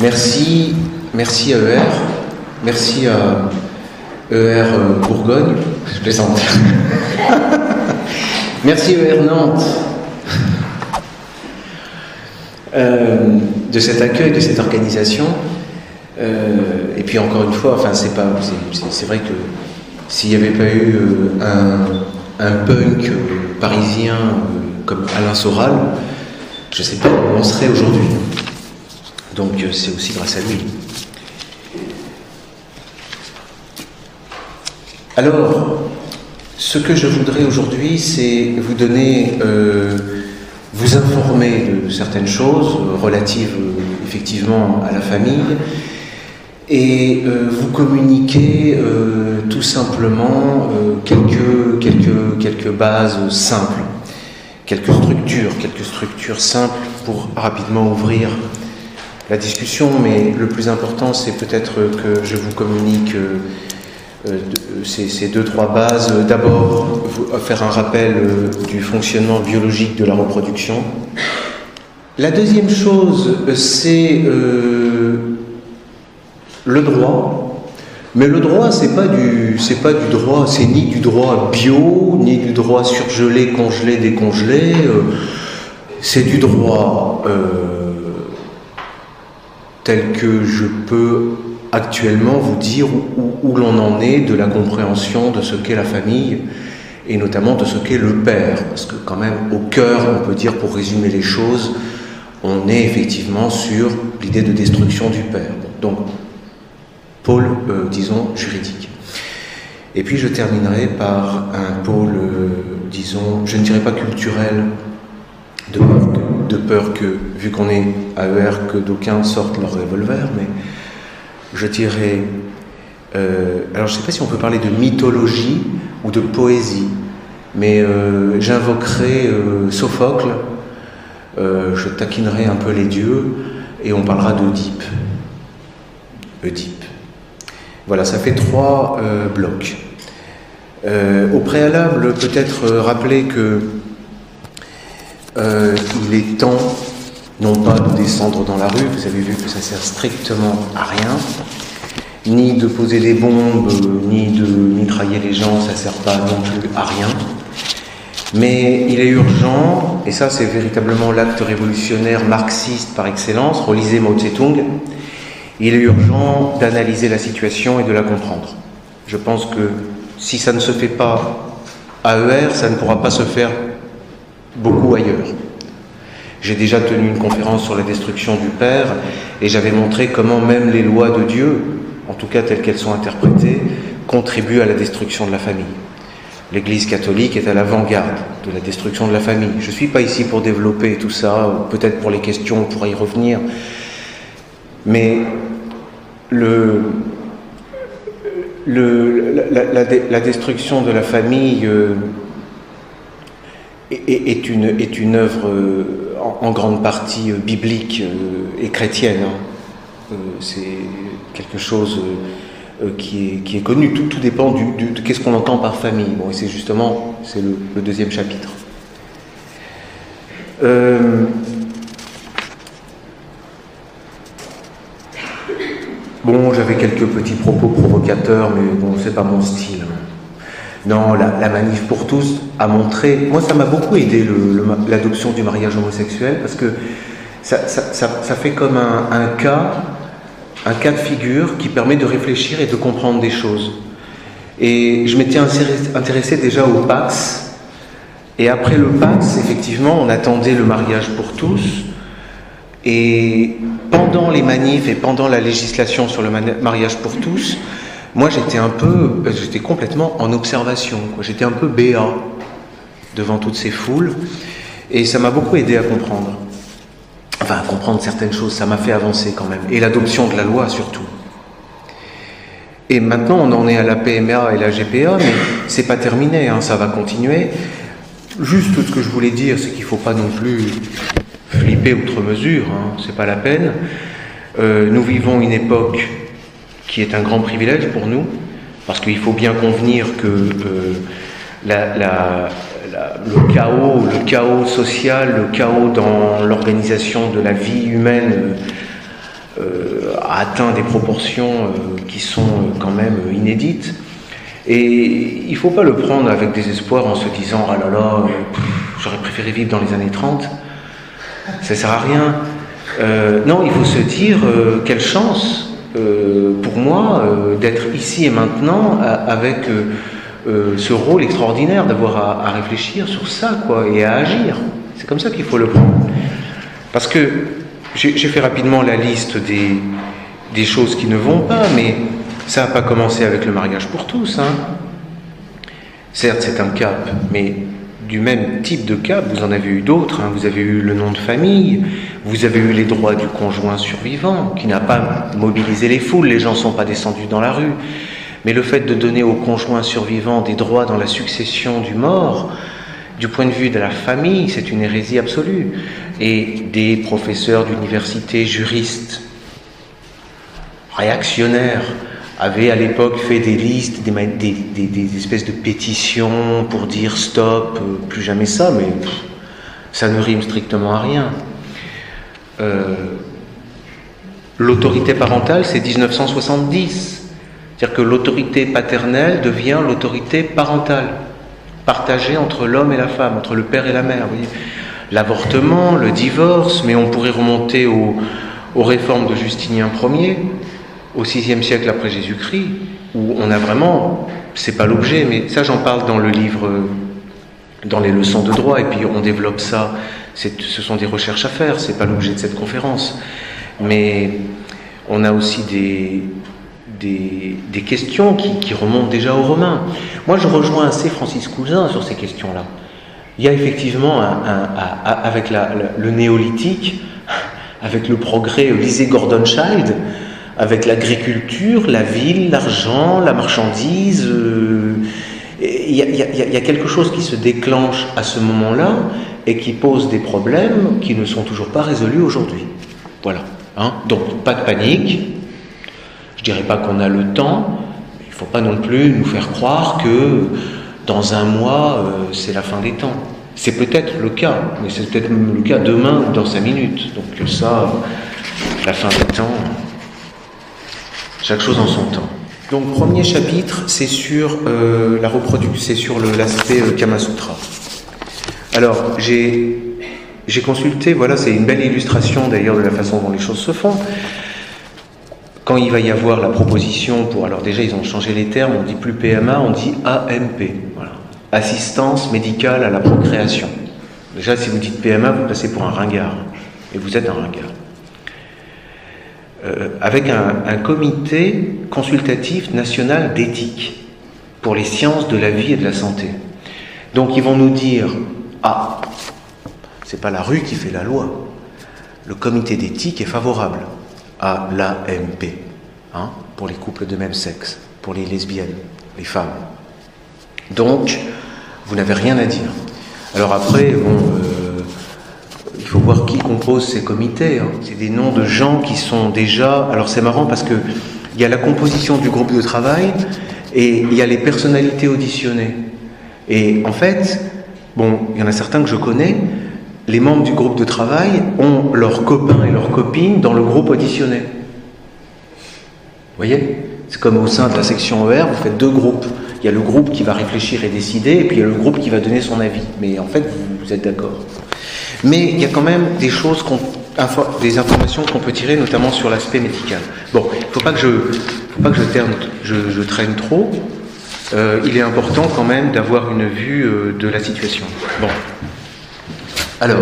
Merci, merci à ER, merci à ER Bourgogne, je plaisante. merci ER Nantes euh, de cet accueil, de cette organisation. Euh, et puis encore une fois, enfin c'est pas, c'est vrai que s'il n'y avait pas eu euh, un, punk parisien comme Alain Soral, je ne sais pas où on serait aujourd'hui. Donc c'est aussi grâce à lui. Alors, ce que je voudrais aujourd'hui, c'est vous donner, euh, vous informer de certaines choses relatives effectivement à la famille et euh, vous communiquer euh, tout simplement quelques, quelques, quelques bases simples, quelques structures, quelques structures simples pour rapidement ouvrir la discussion, mais le plus important, c'est peut-être que je vous communique euh, euh, ces, deux, trois bases. D'abord, faire un rappel euh, du fonctionnement biologique de la reproduction. La deuxième chose, c'est le droit. Mais le droit, c'est pas du, c'est pas du droit, c'est ni du droit bio, ni du droit surgelé, congelé, décongelé. c'est du droit tel que je peux actuellement vous dire où, l'on en est de la compréhension de ce qu'est la famille et notamment de ce qu'est le père. Parce que quand même, au cœur, on peut dire, pour résumer les choses, on est effectivement sur l'idée de destruction du père. Donc, pôle, euh, disons, juridique. Et puis je terminerai par un pôle, euh, disons, je ne dirais pas culturel, de de peur que, vu qu'on est à ER, que d'aucuns sortent leur revolver, mais je dirais. Euh, alors, je ne sais pas si on peut parler de mythologie ou de poésie, mais euh, j'invoquerai euh, Sophocle, je taquinerai un peu les dieux, et on parlera d'Oedipe. Oedipe. Voilà, ça fait trois blocs. au préalable, peut-être rappeler que euh, il est temps, non pas de descendre dans la rue, vous avez vu que ça sert strictement à rien, ni de poser des bombes, ni de mitrailler les gens, ça ne sert pas non plus à rien. Mais il est urgent, et ça c'est véritablement l'acte révolutionnaire marxiste par excellence, relisez Mao Tse-tung, il est urgent d'analyser la situation et de la comprendre. Je pense que si ça ne se fait pas à ER, ça ne pourra pas se faire beaucoup ailleurs. J'ai déjà tenu une conférence sur la destruction du Père et j'avais montré comment même les lois de Dieu, en tout cas telles qu'elles sont interprétées, contribuent à la destruction de la famille. L'Église catholique est à l'avant-garde de la destruction de la famille. Je ne suis pas ici pour développer tout ça, peut-être pour les questions, on pourra y revenir. Mais le, la, destruction de la famille, euh, est, une, est une œuvre euh, en, grande partie euh, biblique euh, et chrétienne. Hein. C'est quelque chose qui est, qui est, connu. Tout, tout dépend du, de qu'est-ce qu'on entend par famille. Bon, c'est justement c'est le, deuxième chapitre. bon, j'avais quelques petits propos provocateurs, mais bon, c'est pas mon style. Non, la, manif pour tous a montré. Moi, ça m'a beaucoup aidé l'adoption du mariage homosexuel parce que ça, fait comme un, cas, un cas de figure qui permet de réfléchir et de comprendre des choses. Et je m'étais intéressé déjà au Pax. Et après le Pax, effectivement, on attendait le mariage pour tous. Et pendant les manifs et pendant la législation sur le mariage pour tous, moi j'étais un peu, euh, j'étais complètement en observation, j'étais un peu béat devant toutes ces foules, et ça m'a beaucoup aidé à comprendre. Enfin, à comprendre certaines choses, ça m'a fait avancer quand même, et l'adoption de la loi surtout. Et maintenant, on en est à la PMA et la GPA, mais c'est pas terminé, hein, ça va continuer. Juste tout ce que je voulais dire, c'est qu'il faut pas non plus flipper outre mesure, hein, c'est pas la peine. Euh, nous vivons une époque qui est un grand privilège pour nous, parce qu'il faut bien convenir que euh, le chaos, le chaos social, le chaos dans l'organisation de la vie humaine a atteint des proportions qui sont quand même inédites. Et il ne faut pas le prendre avec des espoirs en se disant Ah là là, j'aurais préféré vivre dans les années 30. Ça ne sert à rien. non, il faut se dire quelle chance pour moi d'être ici et maintenant avec euh, ce rôle extraordinaire d'avoir à, réfléchir sur ça, quoi, et à agir. C'est comme ça qu'il faut le prendre. Parce que j'ai fait rapidement la liste des, des, choses qui ne vont pas, mais ça n'a pas commencé avec le mariage pour tous. Hein. Certes, c'est un cap, mais du même type de cap, vous en avez eu d'autres. Hein. Vous avez eu le nom de famille, vous avez eu les droits du conjoint survivant, qui n'a pas mobilisé les foules, les gens ne sont pas descendus dans la rue. Mais le fait de donner au conjoint survivant des droits dans la succession du mort, du point de vue de la famille, c'est une hérésie absolue. Et des professeurs d'université, juristes, réactionnaires, avaient à l'époque fait des listes, des, espèces de pétitions pour dire stop, euh, plus jamais ça, mais ça ne rime strictement à rien. Euh, l'autorité parentale, c'est 1970. C'est-à-dire que l'autorité paternelle devient l'autorité parentale, partagée entre l'homme et la femme, entre le père et la mère. L'avortement, le divorce, mais on pourrait remonter aux, réformes de Justinien Ier, au VIe siècle après Jésus-Christ, où on a vraiment, c'est pas l'objet, mais ça j'en parle dans le livre, dans les leçons de droit, et puis on développe ça. Ce sont des recherches à faire, c'est pas l'objet de cette conférence, mais on a aussi des, des, questions qui, remontent déjà aux Romains. Moi, je rejoins assez Francis Cousin sur ces questions-là. Il y a effectivement, avec le néolithique, avec le progrès, lisez Gordon Child, avec l'agriculture, la ville, l'argent, la marchandise, il y, a quelque chose qui se déclenche à ce moment-là et qui pose des problèmes qui ne sont toujours pas résolus aujourd'hui. Voilà. Hein. Donc, pas de panique, je dirais pas qu'on a le temps, mais il ne faut pas non plus nous faire croire que dans un mois, euh, c'est la fin des temps. C'est peut-être le cas, mais c'est peut-être le cas demain ou dans cinq minutes. Donc ça, la fin des temps, chaque chose en son temps. Donc premier chapitre, c'est sur euh, la reproduction, c'est sur l'aspect euh, Kama Sutra. Alors j'ai j'ai consulté, voilà, c'est une belle illustration d'ailleurs de la façon dont les choses se font. Quand il va y avoir la proposition pour, alors déjà ils ont changé les termes, on dit plus PMA, on dit AMP, voilà. assistance médicale à la procréation. Déjà si vous dites PMA, vous passez pour un ringard, et vous êtes un ringard. Euh, avec un, comité consultatif national d'éthique pour les sciences de la vie et de la santé. Donc ils vont nous dire ah, c'est pas la rue qui fait la loi. Le comité d'éthique est favorable à l'AMP, hein, pour les couples de même sexe, pour les lesbiennes, les femmes. Donc, vous n'avez rien à dire. Alors après, bon, euh, faut voir qui compose ces comités. Hein. C'est des noms de gens qui sont déjà. Alors c'est marrant parce que il y a la composition du groupe de travail et il y a les personnalités auditionnées. Et en fait, bon, il y en a certains que je connais, les membres du groupe de travail ont leurs copains et leurs copines dans le groupe auditionné. Vous voyez? C'est comme au sein de la section ER, vous faites deux groupes. Il y a le groupe qui va réfléchir et décider, et puis il y a le groupe qui va donner son avis. Mais en fait, vous, êtes d'accord. Mais il y a quand même des choses, des informations qu'on peut tirer, notamment sur l'aspect médical. Bon, il ne faut pas que je, je, traîne trop. Euh, il est important quand même d'avoir une vue euh, de la situation. Bon. Alors,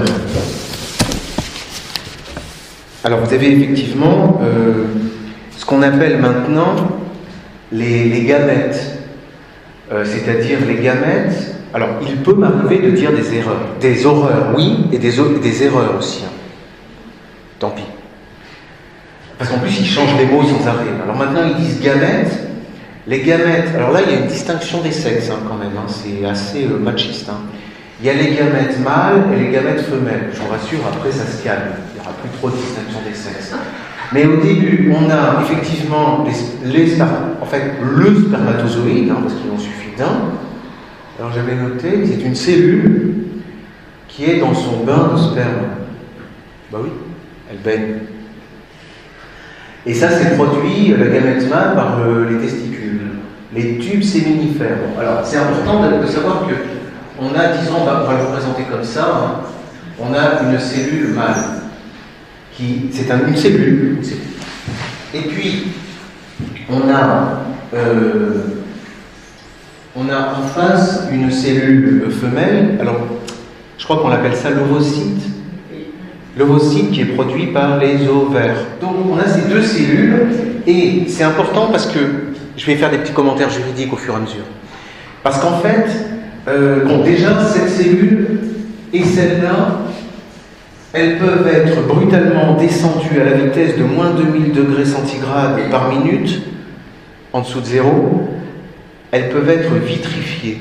alors vous avez effectivement euh, ce qu'on appelle maintenant les, gamètes, euh, c'est-à-dire les gamètes. Alors, il peut m'arriver de dire des erreurs, des horreurs, oui, et des, des erreurs aussi. Hein. Tant pis. Parce qu'en plus, ils changent les mots sans arrêt. Alors maintenant, ils disent gamètes. Les gamètes, alors là, il y a une distinction des sexes hein, quand même, hein. c'est assez euh, machiste. Il y a les gamètes mâles et les gamètes femelles. Je vous rassure, après ça se calme. Il n'y aura plus trop de distinction des sexes. Mais au début, on a effectivement les, en fait, le spermatozoïde, parce qu'il en suffit d'un. Alors j'avais noté, c'est une cellule qui est dans son bain de sperme. Bah oui, elle baigne. Et ça, c'est produit, le gamète mâle, par les testicules, les tubes séminifères. alors, c'est important de, savoir que on a, disons, on va, le représenter comme ça, hein. on a une cellule mâle, qui, c'est une cellule, et puis, on a, euh, on a en face une cellule femelle, alors je crois qu'on l'appelle ça l'ovocyte, l'ovocyte qui est produit par les ovaires. Donc on a ces deux cellules, et c'est important parce que je vais faire des petits commentaires juridiques au fur et à mesure. Parce qu'en fait, euh, déjà, cette cellule et celle-là, elles peuvent être brutalement descendues à la vitesse de moins 2000 degrés centigrades par minute, en dessous de zéro. Elles peuvent être vitrifiées.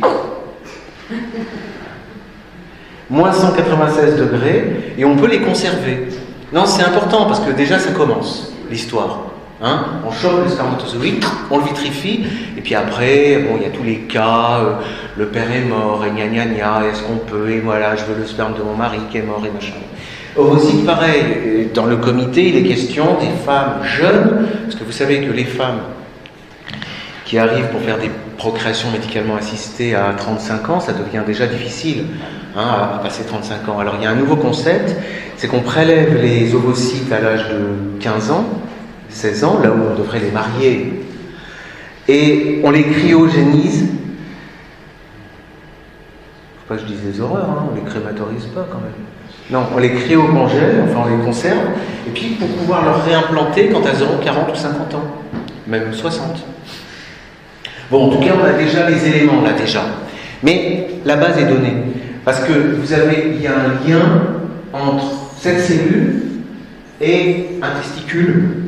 Moins 196 degrés, et on peut les conserver. Non, c'est important parce que déjà ça commence, l'histoire. Hein on chope le spermatozoïde, on le vitrifie, et puis après, bon, il y a tous les cas, euh, le père est mort, et gna gna gna, est-ce qu'on peut, et voilà, je veux le sperme de mon mari qui est mort, et machin. Aussi, pareil, dans le comité, il est question des femmes jeunes, parce que vous savez que les femmes qui arrivent pour faire des procréations médicalement assistées à 35 ans, ça devient déjà difficile hein, à passer 35 ans. Alors il y a un nouveau concept, c'est qu'on prélève les ovocytes à l'âge de 15 ans, 16 ans, là où on devrait les marier, et on les cryogénise. Faut pas que je dise des horreurs, hein, on les crématorise pas quand même. Non, on les cryocongèle, enfin on les conserve, et puis pour pouvoir leur réimplanter quand elles auront 40 ou 50 ans, même 60. Bon, en tout cas, on a déjà les éléments là déjà. Mais la base est donnée. Parce que vous avez, il y a un lien entre cette cellule et un testicule.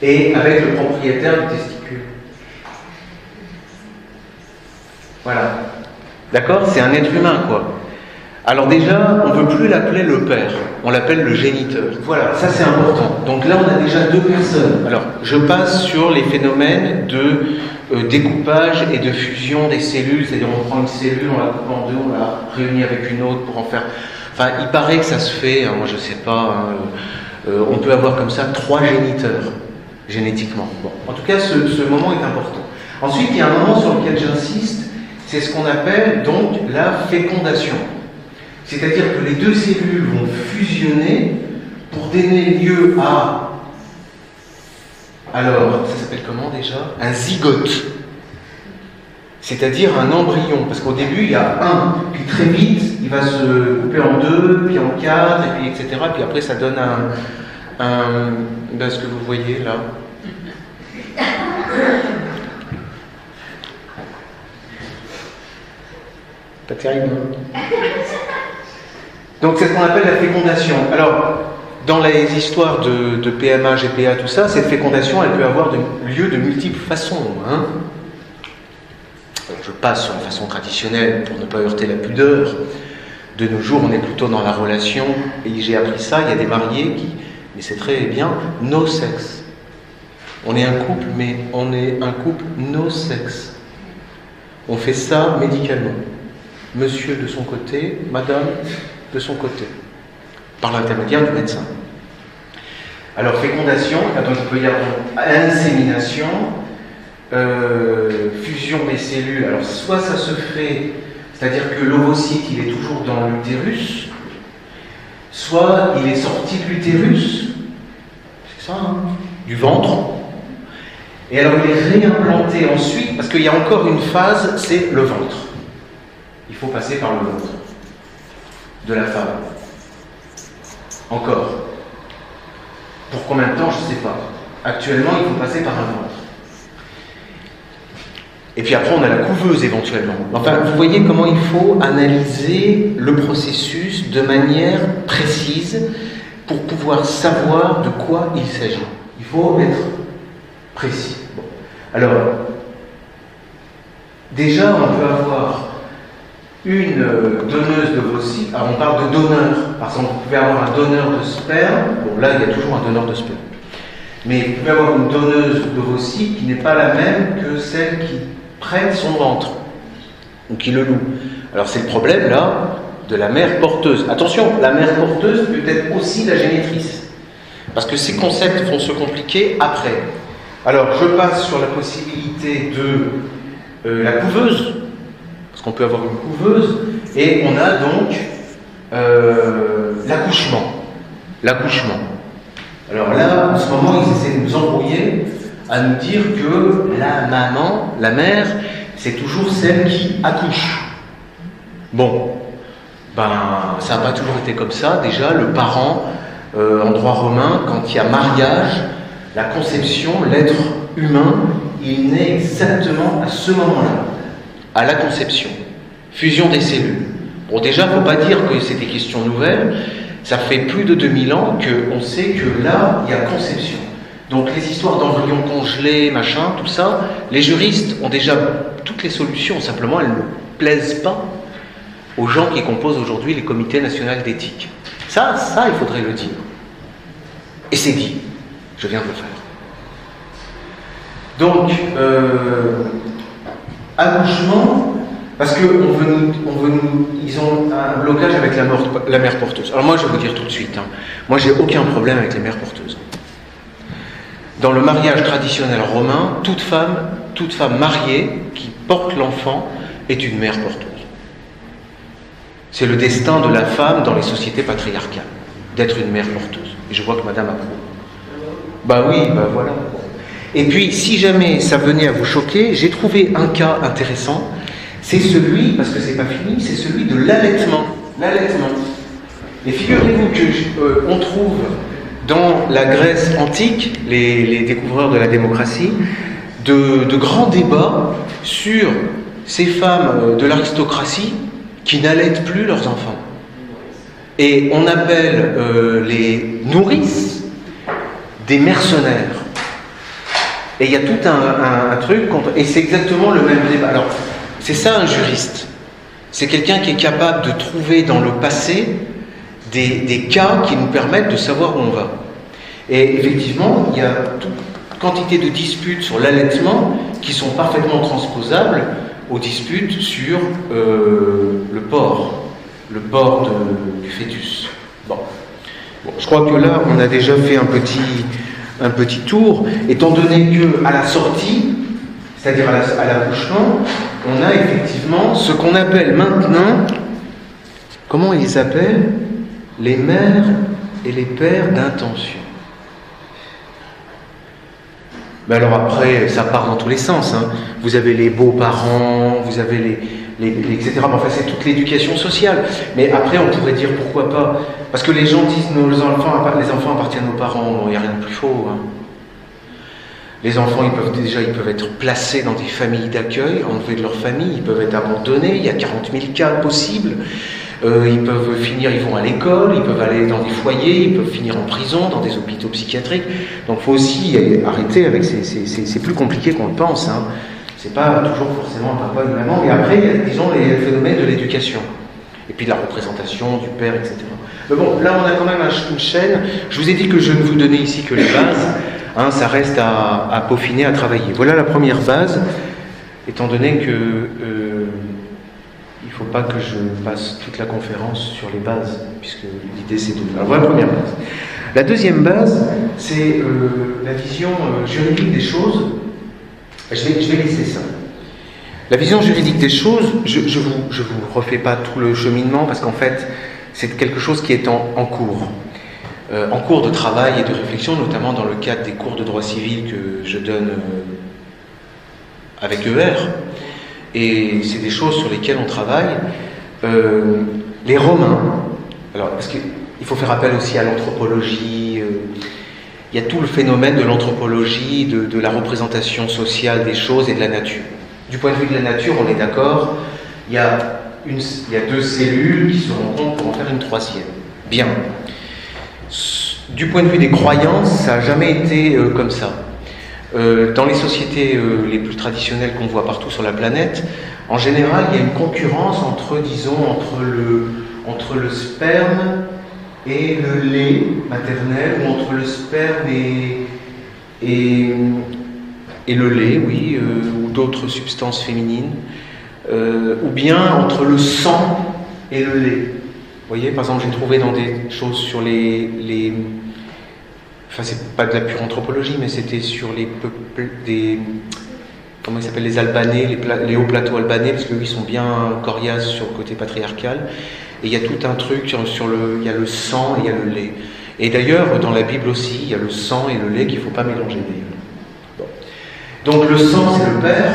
Et avec le propriétaire du testicule. Voilà. D'accord? C'est un être humain, quoi. Alors déjà, on ne peut plus l'appeler le père, on l'appelle le géniteur. Voilà, ça c'est important. Donc là, on a déjà deux personnes. Alors, je passe sur les phénomènes de euh, découpage et de fusion des cellules, c'est-à-dire on prend une cellule, on la coupe en deux, on la réunit avec une autre pour en faire... Enfin, il paraît que ça se fait, hein, moi je ne sais pas, hein, euh, on peut avoir comme ça trois géniteurs, génétiquement. Bon. En tout cas, ce, ce moment est important. Ensuite, il y a un moment sur lequel j'insiste, c'est ce qu'on appelle donc la fécondation. C'est-à-dire que les deux cellules vont fusionner pour donner lieu à. Alors, ça s'appelle comment déjà? Un zygote. C'est-à-dire un embryon. Parce qu'au début, il y a un, puis très vite, il va se couper en deux, puis en quatre, et puis etc. Puis après, ça donne un. un ben, ce que vous voyez là. Pas terrible. Hein donc c'est ce qu'on appelle la fécondation. Alors, dans les histoires de, PMA, GPA, tout ça, cette fécondation, elle peut avoir lieu de multiples façons. Hein. je passe sur la façon traditionnelle pour ne pas heurter la pudeur. De nos jours, on est plutôt dans la relation, et j'ai appris ça, il y a des mariés qui, mais c'est très bien, no sexe. On est un couple, mais on est un couple no sexe. On fait ça médicalement. Monsieur de son côté, madame de son côté, par l'intermédiaire du médecin. Alors fécondation, donc il peut y avoir insémination, euh, fusion des cellules. Alors soit ça se fait, c'est-à-dire que l'ovocyte il est toujours dans l'utérus, soit il est sorti de l'utérus, c'est ça, hein, du ventre, et alors il est réimplanté ensuite, parce qu'il y a encore une phase, c'est le ventre. Il faut passer par le ventre de la femme. Encore. Pour combien de temps, je ne sais pas. Actuellement, il faut passer par un ventre. Et puis après, on a la couveuse éventuellement. Enfin, vous voyez comment il faut analyser le processus de manière précise pour pouvoir savoir de quoi il s'agit. Il faut être précis. Alors, déjà, on peut avoir une euh, donneuse de d'ovocytes, alors on parle de donneur, par exemple, vous pouvez avoir un donneur de sperme, bon là il y a toujours un donneur de sperme, mais vous pouvez avoir une donneuse de d'ovocytes qui n'est pas la même que celle qui prête son ventre, ou qui le loue. Alors c'est le problème là de la mère porteuse. Attention, la mère porteuse peut être aussi la génitrice. Parce que ces concepts vont se compliquer après. Alors, je passe sur la possibilité de euh, la couveuse, parce qu'on peut avoir une couveuse, et on a donc euh, l'accouchement. L'accouchement. Alors là, en ce moment, ils essaient de nous embrouiller à nous dire que la maman, la mère, c'est toujours celle qui accouche. Bon, ben, ça n'a pas toujours été comme ça. Déjà, le parent, euh, en droit romain, quand il y a mariage, la conception, l'être humain, il naît exactement à ce moment-là, à la conception. Fusion des cellules. Bon, déjà, il ne faut pas dire que c'est des questions nouvelles. Ça fait plus de 2000 ans qu'on sait que là, il y a conception. Donc les histoires d'embryons congelés, machin, tout ça, les juristes ont déjà toutes les solutions, simplement elles ne plaisent pas aux gens qui composent aujourd'hui les comités nationaux d'éthique. Ça, ça, il faudrait le dire. Et c'est dit. Je viens de le faire. Donc, euh, accouchement, parce qu'on veut, veut ils ont un blocage avec la, la mère porteuse. Alors moi, je vais vous dire tout de suite, hein, moi, j'ai aucun problème avec les mères porteuses. Dans le mariage traditionnel romain, toute femme, toute femme mariée qui porte l'enfant est une mère porteuse. C'est le destin de la femme dans les sociétés patriarcales, d'être une mère porteuse. Et je vois que madame approuve. Bah oui, bah voilà. Et puis, si jamais ça venait à vous choquer, j'ai trouvé un cas intéressant. C'est celui, parce que c'est pas fini, c'est celui de l'allaitement. L'allaitement. Et figurez-vous qu'on euh, trouve dans la Grèce antique, les, découvreurs de la démocratie, de, grands débats sur ces femmes euh, de l'aristocratie qui n'allaitent plus leurs enfants. Et on appelle euh, les nourrices des mercenaires. Et il y a tout un, truc contre. Et c'est exactement le même débat. Alors, c'est ça un juriste. C'est quelqu'un qui est capable de trouver dans le passé des, cas qui nous permettent de savoir où on va. Et effectivement, il y a toute quantité de disputes sur l'allaitement qui sont parfaitement transposables aux disputes sur euh, le port, le port du fœtus. Bon. Je crois que là, on a déjà fait un petit, un petit tour, étant donné que à la sortie, c'est-à-dire à l'accouchement, on a effectivement ce qu'on appelle maintenant, comment ils s'appellent Les mères et les pères d'intention. Mais alors après, ça part dans tous les sens. Hein. Vous avez les beaux-parents, vous avez les, les, etc. enfin, c'est toute l'éducation sociale. Mais après, on pourrait dire pourquoi pas. Parce que les gens disent nos enfants, les enfants appartiennent aux parents. Il n'y a rien de plus faux. Hein. Les enfants, ils peuvent déjà ils peuvent être placés dans des familles d'accueil, enlevés de leur famille, ils peuvent être abandonnés. Il y a 40 000 cas possibles. Euh, ils peuvent finir, ils vont à l'école, ils peuvent aller dans des foyers, ils peuvent finir en prison, dans des hôpitaux psychiatriques. Donc il faut aussi arrêter avec ces. C'est plus compliqué qu'on le pense. Hein. C'est pas toujours forcément un papa, une maman. Et après, disons, les phénomènes de l'éducation. Et puis de la représentation du père, etc. Mais bon, là, on a quand même une chaîne. Je vous ai dit que je ne vous donnais ici que les bases. Hein, ça reste à, peaufiner, à travailler. Voilà la première base, étant donné que euh, il ne faut pas que je passe toute la conférence sur les bases, puisque l'idée c'est de. Voilà la première base. La deuxième base, c'est euh, la vision euh, juridique des choses je vais, laisser ça. La vision juridique des choses, je ne vous refais pas tout le cheminement parce qu'en fait, c'est quelque chose qui est en, cours. Euh, en cours de travail et de réflexion, notamment dans le cadre des cours de droit civil que je donne euh, avec ER. Et c'est des choses sur lesquelles on travaille. Euh, les Romains, alors, parce qu'il faut faire appel aussi à l'anthropologie il y a tout le phénomène de l'anthropologie, de, la représentation sociale des choses et de la nature. Du point de vue de la nature, on est d'accord, il, y a deux cellules qui se rencontrent pour en faire une troisième. Bien. Du point de vue des croyances, ça n'a jamais été euh, comme ça. Euh, dans les sociétés euh, les plus traditionnelles qu'on voit partout sur la planète, en général, il y a une concurrence entre, disons, entre le, entre le sperme et le lait maternel, ou entre le sperme et, et, le lait, oui, euh, ou d'autres substances féminines, euh, ou bien entre le sang et le lait. Vous voyez, par exemple, j'ai trouvé dans des choses sur les, les, enfin c'est pas de la pure anthropologie, mais c'était sur les peuples des comment ils s'appellent les Albanais, les, les, hauts plateaux albanais, parce qu'eux ils sont bien coriaces sur le côté patriarcal. Et il y a tout un truc sur, le, il y a le sang et il y a le lait. Et d'ailleurs dans la Bible aussi, il y a le sang et le lait qu'il ne faut pas mélanger. Donc le sang c'est le père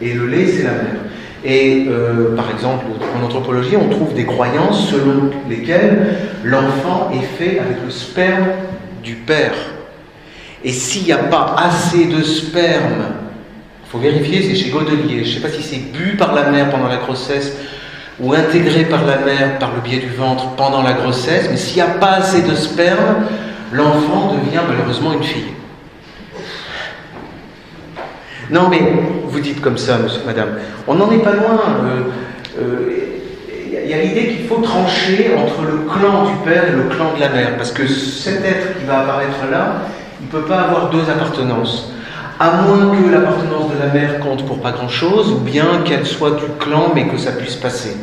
et le lait c'est la mère. Et euh, par exemple, en anthropologie, on trouve des croyances selon lesquelles l'enfant est fait avec le sperme du père. Et s'il n'y a pas assez de sperme, il faut vérifier, c'est chez Godelier, je ne sais pas si c'est bu par la mère pendant la grossesse ou intégré par la mère par le biais du ventre pendant la grossesse, mais s'il n'y a pas assez de sperme, l'enfant devient malheureusement une fille. Non, mais vous dites comme ça, monsieur, madame, on n'en est pas loin. Il euh, euh, y a l'idée qu'il faut trancher entre le clan du père et le clan de la mère, parce que cet être qui va apparaître là, il ne peut pas avoir deux appartenances. À moins que l'appartenance de la mère compte pour pas grand-chose, ou bien qu'elle soit du clan, mais que ça puisse passer.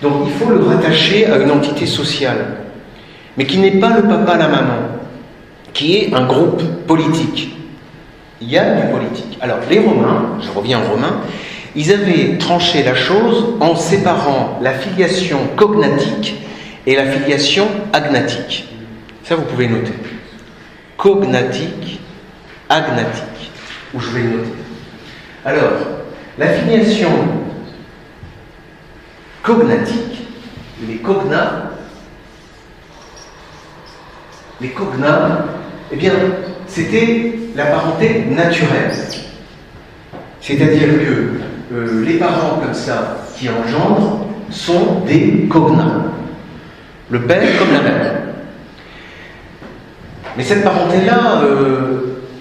Donc il faut le rattacher à une entité sociale, mais qui n'est pas le papa, la maman, qui est un groupe politique il y a du politique. Alors, les Romains, je reviens aux Romains, ils avaient tranché la chose en séparant la filiation cognatique et la filiation agnatique. Ça, vous pouvez noter. Cognatique, agnatique, où je vais le noter. Alors, la filiation cognatique, les cognats, les cognats, eh bien, c'était la parenté naturelle. C'est-à-dire que euh, les parents comme ça qui engendrent sont des cognats. Le père comme la mère. Mais cette parenté-là, euh,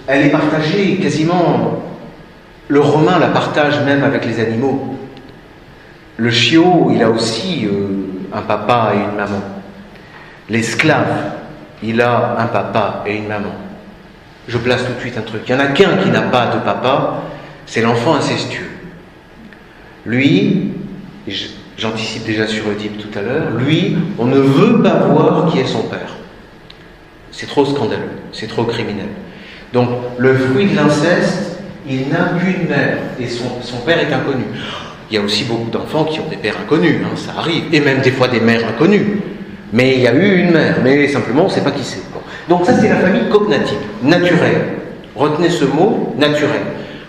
elle est partagée quasiment. Le romain la partage même avec les animaux. Le chiot, il a aussi euh, un papa et une maman. L'esclave, il a un papa et une maman je place tout de suite un truc. Il n'y en a qu'un qui n'a pas de papa, c'est l'enfant incestueux. Lui, j'anticipe déjà sur Oedipe tout à l'heure, lui, on ne veut pas voir qui est son père. C'est trop scandaleux, c'est trop criminel. Donc, le fruit de l'inceste, il n'a qu'une mère et son, père est inconnu. Il y a aussi beaucoup d'enfants qui ont des pères inconnus, hein, ça arrive, et même des fois des mères inconnues. Mais il y a eu une mère, mais simplement on ne sait pas qui c'est. Donc ça c'est la famille cognative, naturelle. Retenez ce mot, naturel.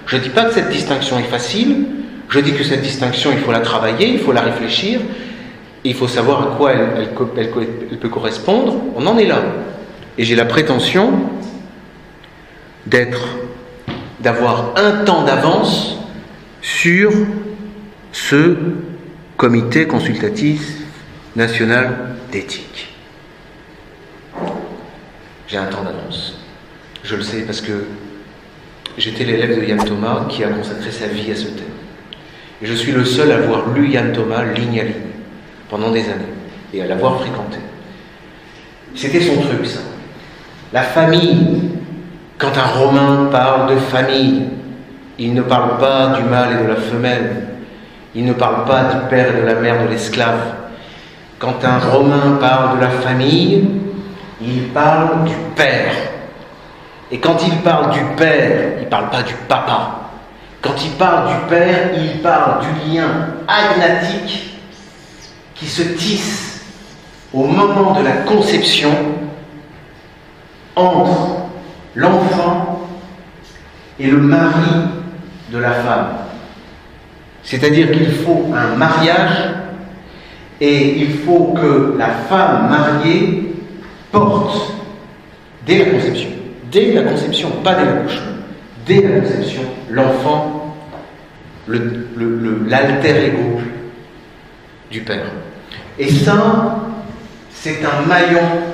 Je ne dis pas que cette distinction est facile, je dis que cette distinction, il faut la travailler, il faut la réfléchir, il faut savoir à quoi elle, peut correspondre. On en est là. Et j'ai la prétention d'être, d'avoir un temps d'avance sur ce comité consultatif national d'éthique. J'ai un temps d'annonce. Je le sais parce que j'étais l'élève de Yann Thomas qui a consacré sa vie à ce thème. Et je suis le seul à avoir lu Yann Thomas ligne à ligne pendant des années et à l'avoir fréquenté. C'était son truc, ça. La famille, quand un Romain parle de famille, il ne parle pas du mâle et de la femelle, il ne parle pas du père et de la mère de l'esclave. Quand un Romain parle de la famille, il parle du Père. Et quand il parle du Père, il ne parle pas du Papa. Quand il parle du Père, il parle du lien agnatique qui se tisse au moment de la conception entre l'enfant et le mari de la femme. C'est-à-dire qu'il faut un mariage et il faut que la femme mariée porte dès la conception, dès la conception, pas dès l'accouchement, dès la conception, l'enfant, l'alter ego du père. Et ça, c'est un maillon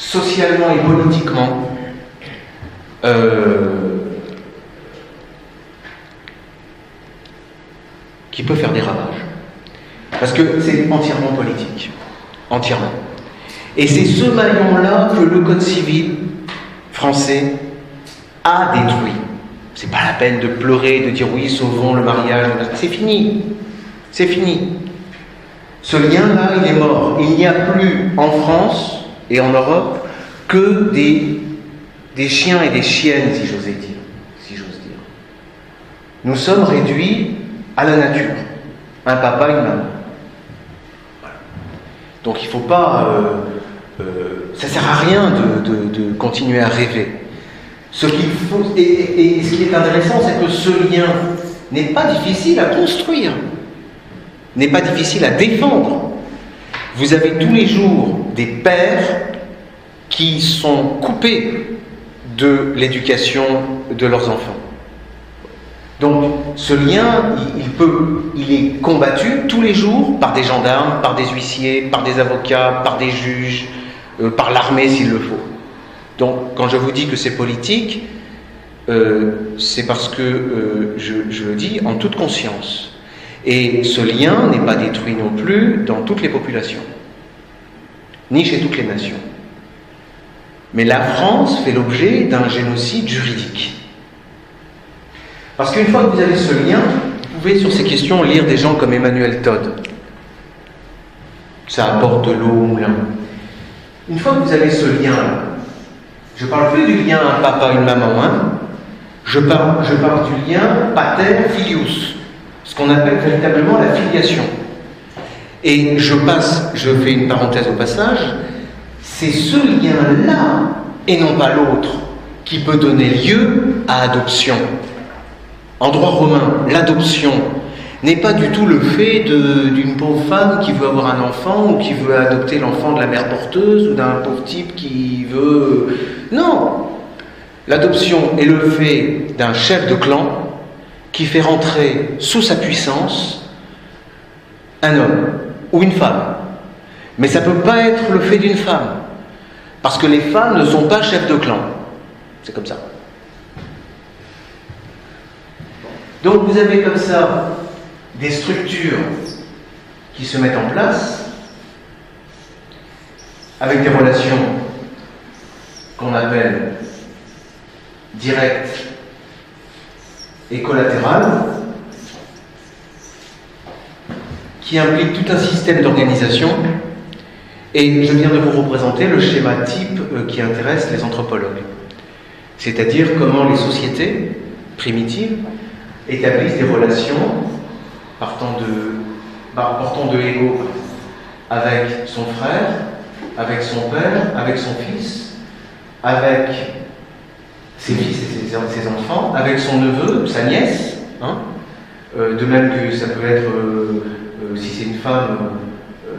socialement et politiquement euh, qui peut faire des ravages. Parce que c'est entièrement politique entièrement. Et c'est ce maillon-là que le Code civil français a détruit. C'est pas la peine de pleurer, de dire oui, sauvons le mariage. C'est fini. C'est fini. Ce lien-là, il est mort. Il n'y a plus en France et en Europe que des, chiens et des chiennes, si j'osais dire. Si j'ose dire. Nous sommes réduits à la nature. Un papa, une maman. Donc il ne faut pas. Euh, euh, ça ne sert à rien de, continuer à rêver. Ce. Et, ce qui est intéressant, c'est que ce lien n'est pas difficile à construire, n'est pas difficile à défendre. Vous avez tous les jours des pères qui sont coupés de l'éducation de leurs enfants. Donc ce lien, il, est combattu tous les jours par des gendarmes, par des huissiers, par des avocats, par des juges, euh, par l'armée s'il le faut. Donc quand je vous dis que c'est politique, euh, c'est parce que euh, je, le dis en toute conscience. Et ce lien n'est pas détruit non plus dans toutes les populations, ni chez toutes les nations. Mais la France fait l'objet d'un génocide juridique. Parce qu'une fois que vous avez ce lien, vous pouvez sur ces questions lire des gens comme Emmanuel Todd. Ça apporte de l'eau au moulin. Une fois que vous avez ce lien, je parle plus du lien un papa, une maman, hein. je, parle, je parle du lien pater-filius, qu'on appelle véritablement la filiation. Et je passe, je fais une parenthèse au passage, c'est ce lien-là, et non pas l'autre, qui peut donner lieu à adoption. En droit romain, l'adoption n'est pas du tout le fait d'une pauvre femme qui veut avoir un enfant ou qui veut adopter l'enfant de la mère porteuse ou d'un pauvre type qui veut... Non L'adoption est le fait d'un chef de clan qui fait rentrer sous sa puissance un homme ou une femme. Mais ça ne peut pas être le fait d'une femme. Parce que les femmes ne sont pas chefs de clan. C'est comme ça. Donc vous avez comme ça des structures qui se mettent en place avec des relations qu'on appelle directes et collatérales, qui impliquent tout un système d'organisation. Et je viens de vous représenter le schéma type euh, qui intéresse les anthropologues, c'est-à-dire comment les sociétés primitives établissent des relations partant de, bah, partant de l'ego avec son frère, avec son père, avec son fils, avec ses fils et ses, enfants, avec son neveu, sa nièce, hein. euh, de même que ça peut être, euh, euh, si c'est une femme,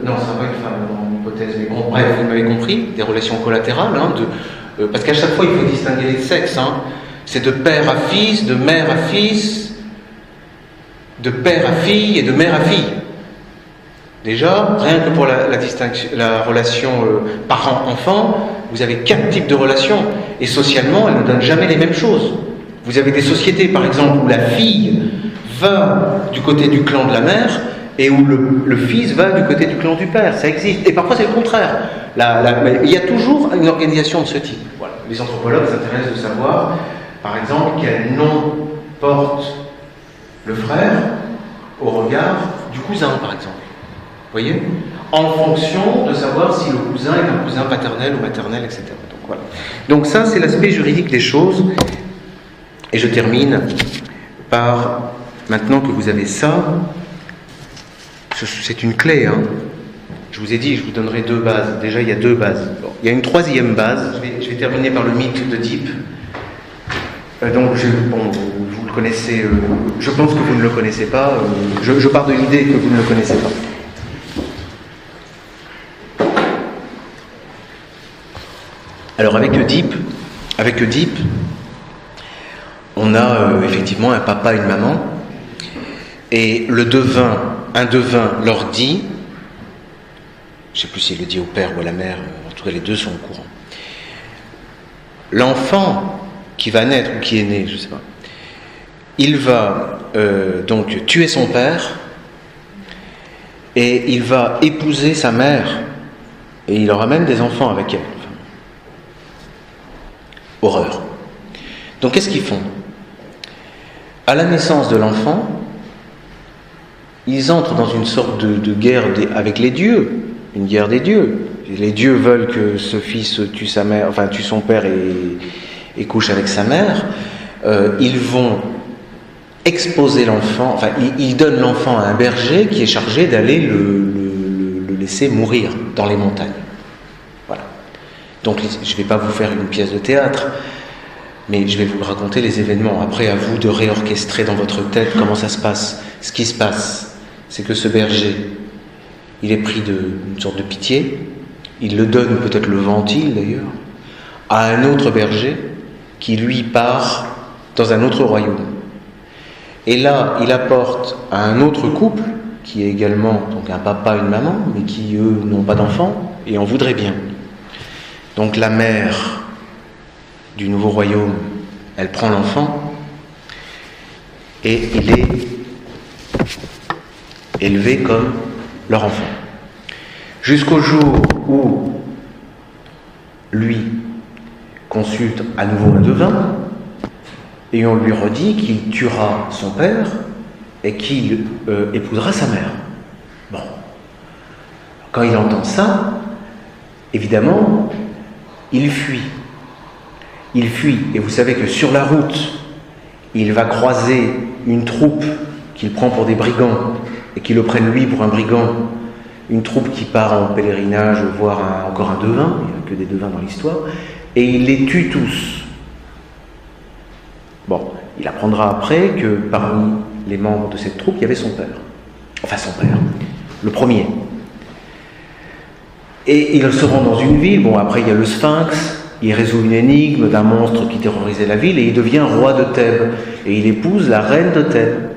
non, ce sera pas une femme dans l'hypothèse, mais bon, bref, vous m'avez compris, des relations collatérales, hein, parce qu'à chaque fois il faut distinguer les sexes, hein. c'est de père à fils, de mère à fils, de père à fille et de mère à fille. Déjà, rien que pour la, distinction, la relation parent-enfant, vous avez quatre types de relations. Et socialement, elles ne donnent jamais les mêmes choses. Vous avez des sociétés, par exemple, où la fille va du côté du clan de la mère et où le, fils va du côté du clan du père. Ça existe. Et parfois, c'est le contraire. il y a toujours une organisation de ce type. Les anthropologues s'intéressent de savoir, par exemple, quel nom porte le frère au regard du cousin, par exemple. Vous voyez? En fonction de savoir si le cousin est un cousin paternel ou maternel, etc. Donc, voilà. Donc ça, c'est l'aspect juridique des choses. Et je termine par, maintenant que vous avez ça, c'est une clé. Hein. Je vous ai dit, je vous donnerai deux bases. Déjà, il y a deux bases. il y a une troisième base. Je vais, terminer par le mythe de Deep. Euh, donc, je, bon, connaissez, euh, je pense que vous ne le connaissez pas, euh, je, pars de l'idée que vous ne le connaissez pas. Alors avec Deep, avec on a euh, effectivement un papa et une maman, et le devin, un devin leur dit, je ne sais plus s'il le dit au père ou à la mère, en tout cas les deux sont au courant. L'enfant qui va naître ou qui est né, je ne sais pas, il va euh, donc tuer son père et il va épouser sa mère et il aura des enfants avec elle. Horreur. Donc qu'est-ce qu'ils font? À la naissance de l'enfant, ils entrent dans une sorte de, guerre avec les dieux, une guerre des dieux. les dieux veulent que ce fils tue sa mère, enfin tue son père et, couche avec sa mère, euh, ils vont exposer l'enfant, enfin ils, donnent l'enfant à un berger qui est chargé d'aller le, laisser mourir dans les montagnes. Donc je ne vais pas vous faire une pièce de théâtre, mais je vais vous raconter les événements. Après, à vous de réorchestrer dans votre tête comment ça se passe. Ce qui se passe, c'est que ce berger, il est pris d'une sorte de pitié, il le donne, peut-être le ventile d'ailleurs, à un autre berger qui lui part dans un autre royaume. Et là, il apporte à un autre couple, qui est également un papa et une maman, mais qui eux n'ont pas d'enfants et en voudraient bien. Donc la mère du nouveau royaume, elle prend l'enfant et il est élevé comme leur enfant. Jusqu'au jour où lui consulte à nouveau un devin et on lui redit qu'il tuera son père et qu'il euh, épousera sa mère. Bon. Quand il entend ça, évidemment, il fuit. Il fuit. Et vous savez que sur la route, il va croiser une troupe qu'il prend pour des brigands et qui le prennent lui pour un brigand une troupe qui part en pèlerinage voir encore un devin, il n'y a que des devins dans l'histoire, et il les tue tous. Bon, il apprendra après que parmi les membres de cette troupe, il y avait son père. Enfin son père, le premier. Et il se rend dans une ville, bon après il y a le sphinx, il résout une énigme d'un monstre qui terrorisait la ville et il devient roi de Thèbes. Et il épouse la reine de Thèbes.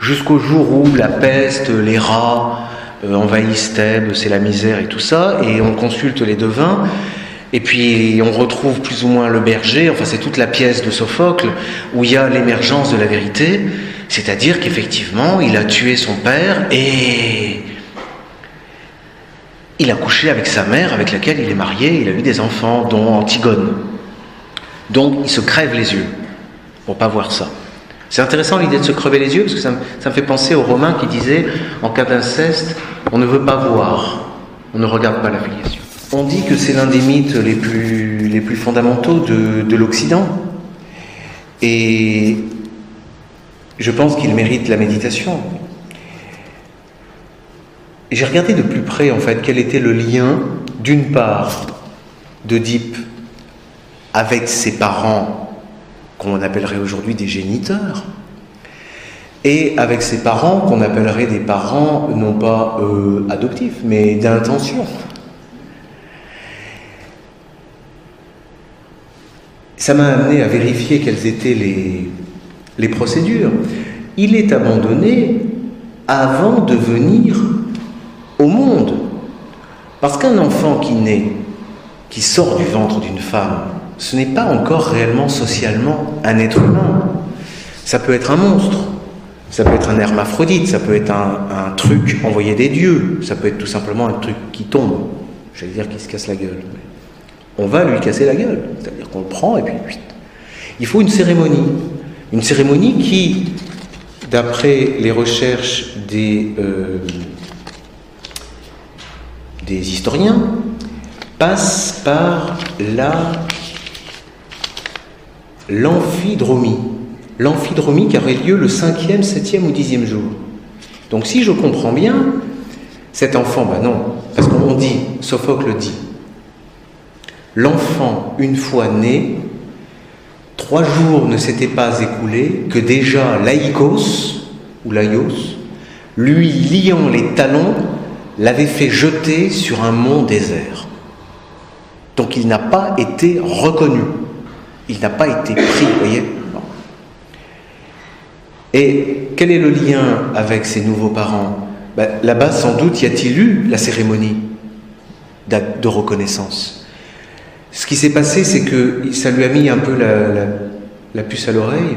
Jusqu'au jour où la peste, les rats euh, envahissent Thèbes, c'est la misère et tout ça, et on consulte les devins, et puis on retrouve plus ou moins le berger, enfin c'est toute la pièce de Sophocle, où il y a l'émergence de la vérité, c'est-à-dire qu'effectivement il a tué son père et il a couché avec sa mère, avec laquelle il est marié, il a eu des enfants, dont Antigone. Donc il se crève les yeux pour pas voir ça. C'est intéressant l'idée de se crever les yeux, parce que ça me, fait penser aux Romains qui disaient, en cas d'inceste, on ne veut pas voir, on ne regarde pas la filiation. On dit que c'est l'un des mythes les plus, les plus fondamentaux de, de l'Occident. Et je pense qu'il mérite la méditation. J'ai regardé de plus près, en fait, quel était le lien, d'une part, d'Oedipe avec ses parents qu'on appellerait aujourd'hui des géniteurs, et avec ses parents qu'on appellerait des parents non pas euh, adoptifs, mais d'intention. Ça m'a amené à vérifier quelles étaient les, les procédures. Il est abandonné avant de venir au monde. Parce qu'un enfant qui naît, qui sort du ventre d'une femme, ce n'est pas encore réellement socialement un être humain. Ça peut être un monstre, ça peut être un hermaphrodite, ça peut être un, truc envoyé des dieux, ça peut être tout simplement un truc qui tombe, j'allais dire qui se casse la gueule. On va lui casser la gueule, c'est-à-dire qu'on le prend et puis il faut une cérémonie. Une cérémonie qui, d'après les recherches des, euh, historiens, passe par la l'amphidromie. L'amphidromie qui aurait lieu le cinquième, septième ou dixième jour. Donc si je comprends bien, cet enfant, ben non, parce qu'on dit, Sophocle dit, l'enfant, une fois né, trois jours ne s'étaient pas écoulés que déjà laïkos, ou laïos, lui liant les talons, l'avait fait jeter sur un mont désert. Donc il n'a pas été reconnu. Il n'a pas été pris, voyez Et quel est le lien avec ses nouveaux parents? Ben, Là-bas, sans doute, y a-t-il eu la cérémonie de reconnaissance Ce qui s'est passé, c'est que ça lui a mis un peu la, puce à l'oreille.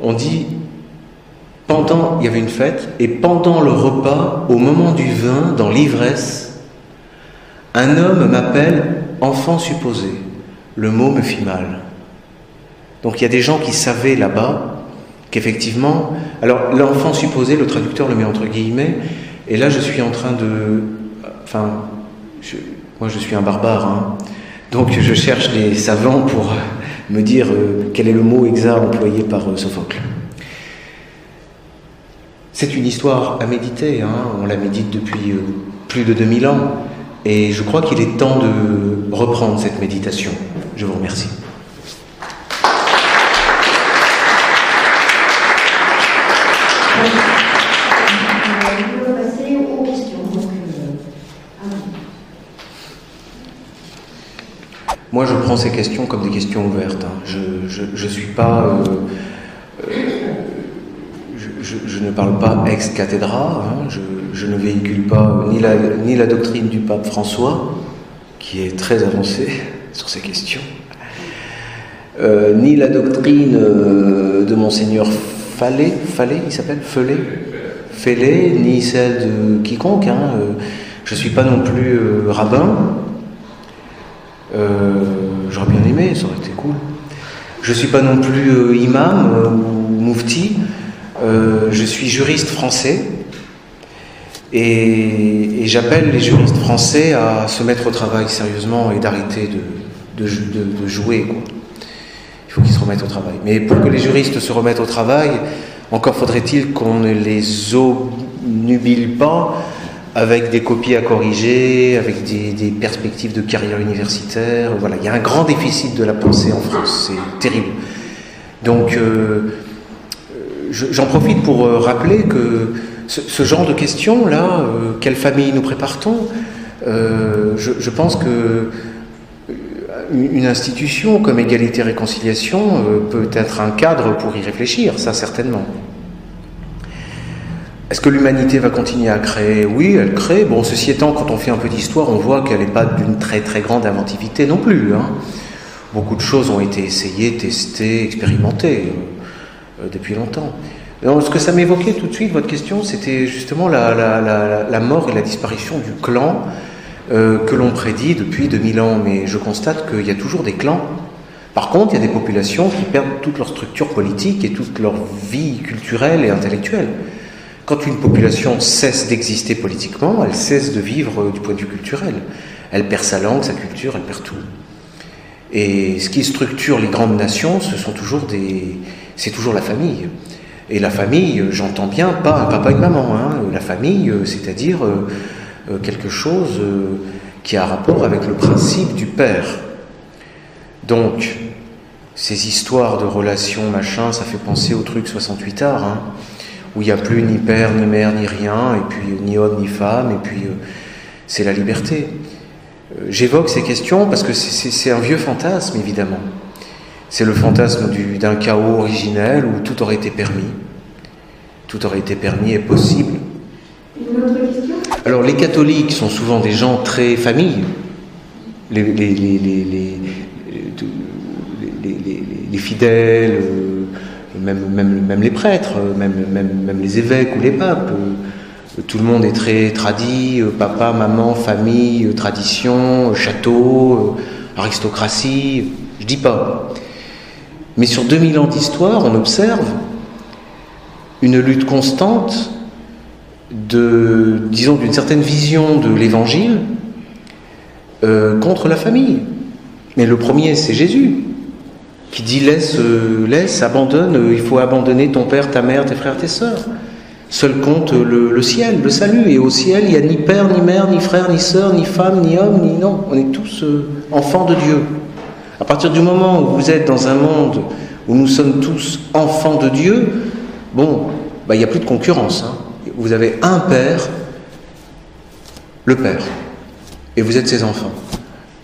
On dit, pendant, il y avait une fête, et pendant le repas, au moment du vin, dans l'ivresse, un homme m'appelle enfant supposé le mot me fit mal. Donc il y a des gens qui savaient là-bas qu'effectivement, alors l'enfant supposé, le traducteur le met entre guillemets, et là je suis en train de Enfin, moi je suis un barbare, hein. donc je cherche des savants pour me dire euh, quel est le mot exact employé par euh, Sophocle. C'est une histoire à méditer, hein. on la médite depuis euh, plus de 2000 ans, et je crois qu'il est temps de reprendre cette méditation. Je vous remercie. Moi, je prends ces questions comme des questions ouvertes. Hein. Je ne suis pas. Euh, euh, je, ne parle pas ex cathedra. Hein. Je, ne véhicule pas ni la, ni la doctrine du pape François, qui est très avancée sur ces questions, euh, ni la doctrine de Monseigneur Fallet, Fallet il s'appelle Fellet, Fellet, ni celle de quiconque. Hein. Je ne suis pas non plus rabbin. Euh, j'aurais bien aimé, ça aurait été cool. Je ne suis pas non plus euh, imam euh, ou moufti, je suis juriste français et, j'appelle les juristes français à se mettre au travail sérieusement et d'arrêter de, de, jouer. Il faut qu'ils se remettent au travail. Mais pour que les juristes se remettent au travail, encore faudrait-il qu'on ne les obnubile pas avec des copies à corriger, avec des, perspectives de carrière universitaire. Voilà, il y a un grand déficit de la pensée en France, c'est terrible. Donc, euh, j'en profite pour euh, rappeler que ce, genre de questions-là, euh, quelle famille nous prépare-t-on? Je, je, pense que une institution comme Égalité-Réconciliation peut être un cadre pour y réfléchir, ça certainement. Est-ce que l'humanité va continuer à créer? Oui, elle crée. Bon, ceci étant, quand on fait un peu d'histoire, on voit qu'elle n'est pas d'une très très grande inventivité non plus. Hein. Beaucoup de choses ont été essayées, testées, expérimentées euh, depuis longtemps. Ce que ça m'évoquait tout de suite, votre question, c'était justement la, mort et la disparition du clan euh, que l'on prédit depuis 2000 ans. Mais je constate qu'il y a toujours des clans. Par contre, il y a des populations qui perdent toute leur structure politique et toute leur vie culturelle et intellectuelle. Quand une population cesse d'exister politiquement, elle cesse de vivre euh, du point de vue culturel. Elle perd sa langue, sa culture, elle perd tout. Et ce qui structure les grandes nations, ce sont toujours des, c'est toujours la famille. Et la famille, euh, j'entends bien, pas un papa et une maman. Hein. La famille, euh, c'est-à-dire quelque chose qui a rapport avec le principe du père. Donc, ces histoires de relations, machin, ça fait penser au truc 68 arts. Hein où il n'y a plus ni père, ni mère, ni rien, et puis euh, ni homme, ni femme, et puis euh, c'est la liberté. Euh, j'évoque ces questions parce que c'est un vieux fantasme, évidemment. C'est le fantasme d'un chaos originel où tout aurait été permis. Tout aurait été permis et possible. Une autre question? Alors, les catholiques sont souvent des gens très familles. Les, les, les, les fidèles, même, même, même les prêtres, même, même, même, les évêques ou les papes. Euh, tout le monde est très tradit, euh, papa, maman, famille, euh, tradition, château, aristocratie, je dis pas. Mais sur 2000 ans d'histoire, on observe une lutte constante de, disons, d'une certaine vision de l'évangile contre la famille. Mais le premier, c'est Jésus qui dit laisse, euh, laisse, abandonne, euh, il faut abandonner ton père, ta mère, tes frères, tes sœurs. Seul compte le, ciel, le salut. Et au ciel, il n'y a ni père, ni mère, ni frère, ni sœur, ni femme, ni homme, ni non. On est tous euh, enfants de Dieu. À partir du moment où vous êtes dans un monde où nous sommes tous enfants de Dieu, bon, bah, il n'y a plus de concurrence. Hein. Vous avez un père, le père, et vous êtes ses enfants.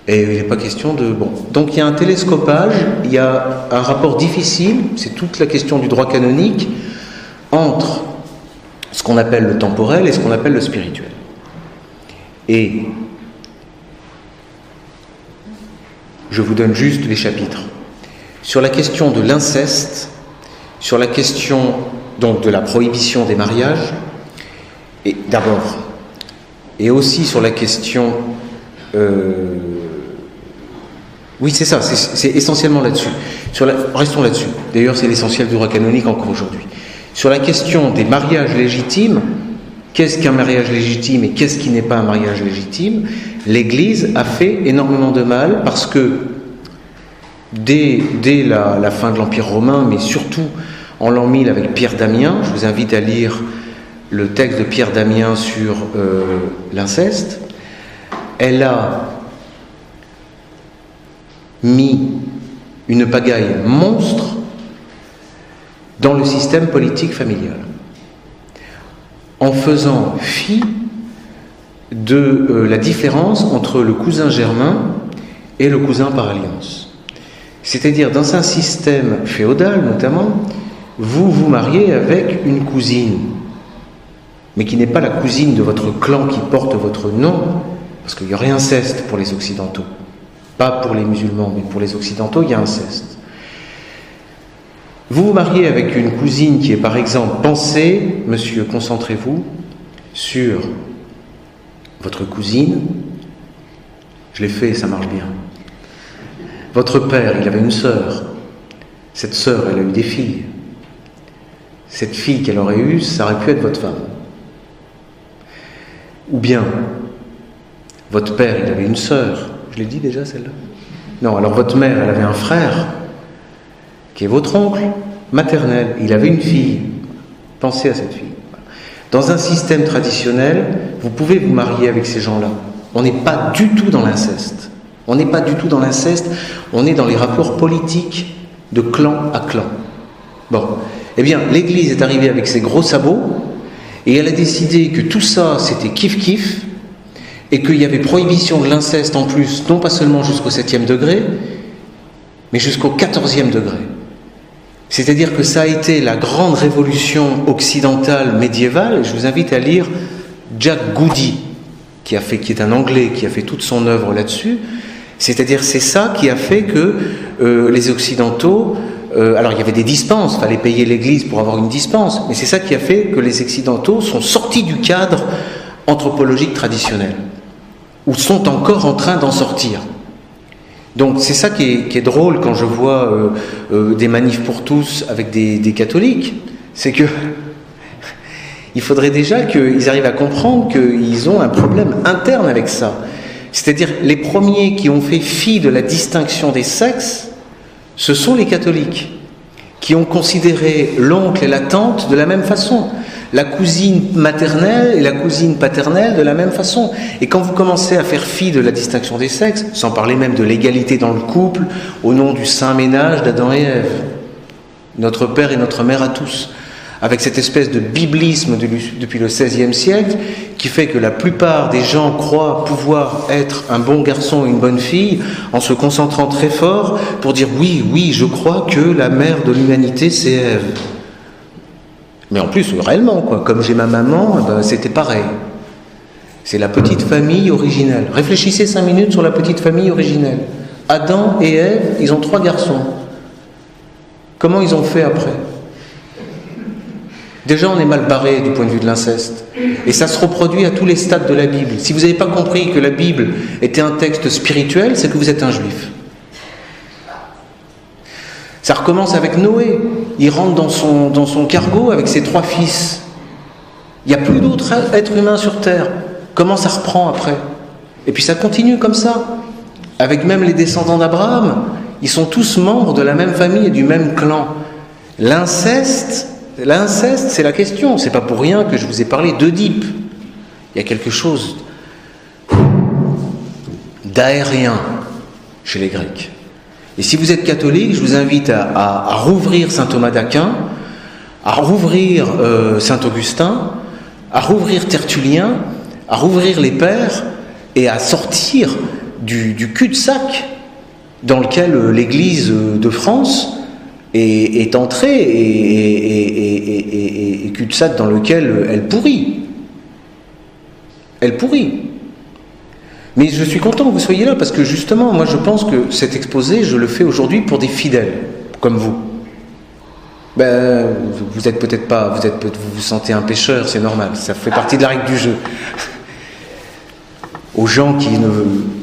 Et il n'est pas question de... Bon. Donc il y a un télescopage, il y a un rapport difficile, c'est toute la question du droit canonique, entre ce qu'on appelle le temporel et ce qu'on appelle le spirituel. Et je vous donne juste les chapitres. Sur la question de l'inceste, sur la question donc de la prohibition des mariages, et d'abord, et aussi sur la question euh, oui, c'est ça, c'est essentiellement là-dessus. restons là-dessus. D'ailleurs, c'est l'essentiel du droit canonique encore aujourd'hui. Sur la question des mariages légitimes, qu'est-ce qu'un mariage légitime et qu'est-ce qui n'est pas un mariage légitime, l'Église a fait énormément de mal parce que dès, la, fin de l'Empire romain, mais surtout en l'an 1000 avec Pierre Damien, je vous invite à lire le texte de Pierre Damien sur euh, l'inceste, elle a mis une pagaille monstre dans le système politique familial, en faisant fi de euh, la différence entre le cousin germain et le cousin par alliance. C'est-à-dire, dans un système féodal notamment, vous vous mariez avec une cousine, mais qui n'est pas la cousine de votre clan qui porte votre nom, parce qu'il y aurait inceste pour les Occidentaux. Pas pour les musulmans, mais pour les Occidentaux, il y a inceste. Vous vous mariez avec une cousine qui est par exemple, pensez, monsieur, concentrez-vous sur votre cousine. Je l'ai fait, ça marche bien. Votre père, il avait une sœur. Cette sœur, elle a eu des filles. Cette fille qu'elle aurait eue, ça aurait pu être votre femme. Ou bien, votre père, il avait une sœur. Je l'ai dit déjà celle-là? Non, alors votre mère, elle avait un frère, qui est votre oncle maternel. Il avait une fille. Pensez à cette fille. Dans un système traditionnel, vous pouvez vous marier avec ces gens-là. On n'est pas du tout dans l'inceste. On n'est pas du tout dans l'inceste, on est dans les rapports politiques de clan à clan. Bon, eh bien, l'Église est arrivée avec ses gros sabots et elle a décidé que tout ça, c'était kiff-kiff, et qu'il y avait prohibition de l'inceste en plus, non pas seulement jusqu'au septième degré, mais jusqu'au quatorzième degré. C'est-à-dire que ça a été la grande révolution occidentale médiévale. Je vous invite à lire Jack Goody, qui, a fait, est un Anglais, qui a fait toute son œuvre là-dessus. C'est-à-dire c'est ça qui a fait que euh, les Occidentaux euh, alors il y avait des dispenses, il fallait payer l'Église pour avoir une dispense, mais c'est ça qui a fait que les Occidentaux sont sortis du cadre anthropologique traditionnel, ou sont encore en train d'en sortir. Donc c'est ça qui est, drôle quand je vois euh, euh, des manifs pour tous avec des, des catholiques, c'est que il faudrait déjà qu'ils arrivent à comprendre qu'ils ont un problème interne avec ça. C'est-à-dire les premiers qui ont fait fi de la distinction des sexes, ce sont les catholiques qui ont considéré l'oncle et la tante de la même façon, la cousine maternelle et la cousine paternelle de la même façon. Et quand vous commencez à faire fi de la distinction des sexes, sans parler même de l'égalité dans le couple, au nom du saint ménage d'Adam et Ève, notre père et notre mère à tous, avec cette espèce de biblisme depuis le XVIe siècle qui fait que la plupart des gens croient pouvoir être un bon garçon ou une bonne fille en se concentrant très fort pour dire oui, oui, je crois que la mère de l'humanité c'est Ève. Mais en plus, réellement, quoi, comme j'ai ma maman, eh ben, c'était pareil. C'est la petite famille originelle. Réfléchissez cinq minutes sur la petite famille originelle. Adam et Ève, ils ont trois garçons. Comment ils ont fait après Déjà, on est mal barré du point de vue de l'inceste. Et ça se reproduit à tous les stades de la Bible. Si vous n'avez pas compris que la Bible était un texte spirituel, c'est que vous êtes un juif. Ça recommence avec Noé. Il rentre dans son, dans son cargo avec ses trois fils. Il n'y a plus d'autres êtres humains sur Terre. Comment ça reprend après? Et puis ça continue comme ça. Avec même les descendants d'Abraham. Ils sont tous membres de la même famille et du même clan. L'inceste, c'est la question. C'est pas pour rien que je vous ai parlé d'Oedipe. Il y a quelque chose d'aérien chez les Grecs. Et si vous êtes catholique, je vous invite à, rouvrir saint Thomas d'Aquin, à rouvrir euh, saint Augustin, à rouvrir Tertullien, à rouvrir les pères et à sortir du, cul-de-sac dans lequel euh, l'Église de France est, entrée et, cul-de-sac dans lequel elle pourrit. Elle pourrit. Mais je suis content que vous soyez là parce que justement, moi je pense que cet exposé, je le fais aujourd'hui pour des fidèles, comme vous. Ben, vous êtes peut-être pas, vous êtes, vous vous sentez un pêcheur, c'est normal, ça fait partie de la règle du jeu. Aux gens qui ne,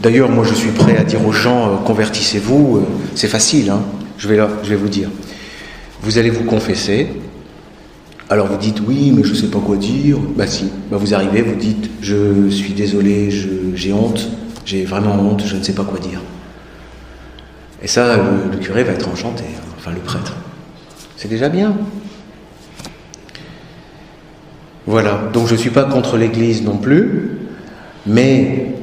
d'ailleurs, moi je suis prêt à dire aux gens, euh, convertissez-vous, euh, c'est facile, hein je vais, je vais vous dire. Vous allez vous confesser, Alors vous dites oui, mais je ne sais pas quoi dire. Bah si, bah vous arrivez, vous dites je suis désolé, j'ai honte, j'ai vraiment honte, je ne sais pas quoi dire. Et ça, le, curé va être enchanté, hein, enfin le prêtre. C'est déjà bien. Voilà, donc je ne suis pas contre l'Église non plus, mais